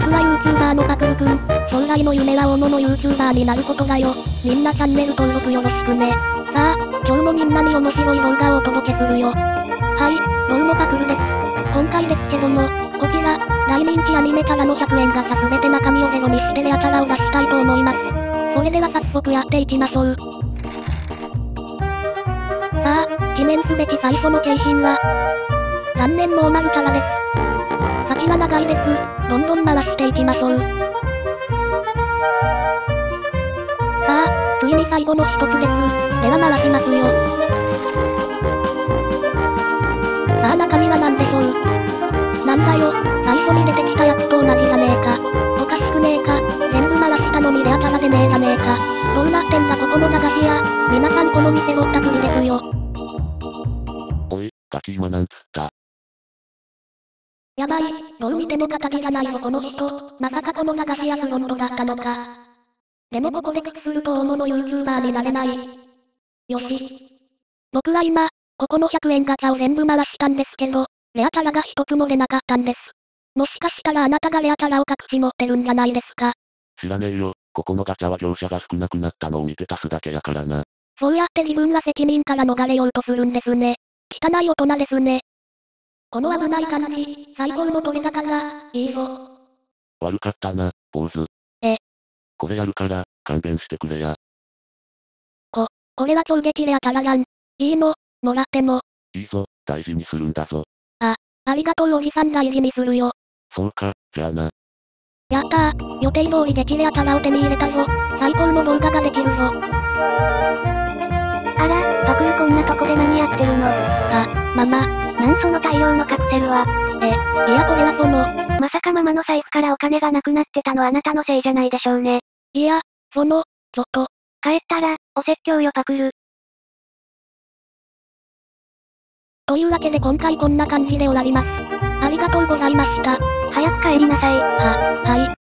僕は YouTuber のパクルくん。将来の夢は大物 YouTuber になることだよ。みんなチャンネル登録よろしくね。さあ、今日もみんなに面白い動画をお届けするよ。はい、どうもパクルです。今回ですけども、こちら、大人気アニメキャラの100円ガチャすべて中身をゼロにしてレアキャラを出したいと思います。それでは早速やっていきましょう。さあ、記念すべき最初の景品は、残念ノーマルキャラです。先は長いです。どんどん回していきましょう。さあ、ついに最後の一つです。では回しますよ。さあ中身は何でしょう？なんだよ、最初に出てきたやつと同じじゃねえか。おかしくねえか。全部回したのにレアキャラでねえじゃねえか。どうなってんだここの駄菓子屋。皆さんこの店ぼったくりですよ。おい、ガキ今なんつった。やばい、どう見ても片木じゃないぞこの人。まさかこの流し屋フロントだったのか。でもここで口すると大物 YouTuber になれない。よし。僕は今、ここの100円ガチャを全部回したんですけど、レアキャラが一つも出なかったんです。もしかしたらあなたがレアキャラを隠し持ってるんじゃないですか。知らねえよ。ここのガチャは業者が少なくなったのを見てたすだけやからな。そうやって自分が責任から逃れようとするんですね。汚い大人ですね。この危ない感じ、最高の取れ高が、いいぞ。悪かったな、坊主。え。これやるから、勘弁してくれや。こ、これは超激レアキャラやん。いいの、もらっても。いいぞ、大事にするんだぞ。あ、ありがとうおじさん大事にするよ。そうか、じゃあな。やったー、予定通り激レアキャラを手に入れたぞ。最高の動画ができるぞ。あら、パクルこんなとこで何やってるのあ、ママ、なんその大量のカプセルは。え、いやこれはその、まさかママの財布からお金がなくなってたのあなたのせいじゃないでしょうね。いや、その、ちょっと。帰ったら、お説教よパクる。というわけで今回こんな感じで終わります。ありがとうございました。早く帰りなさい。は、はい。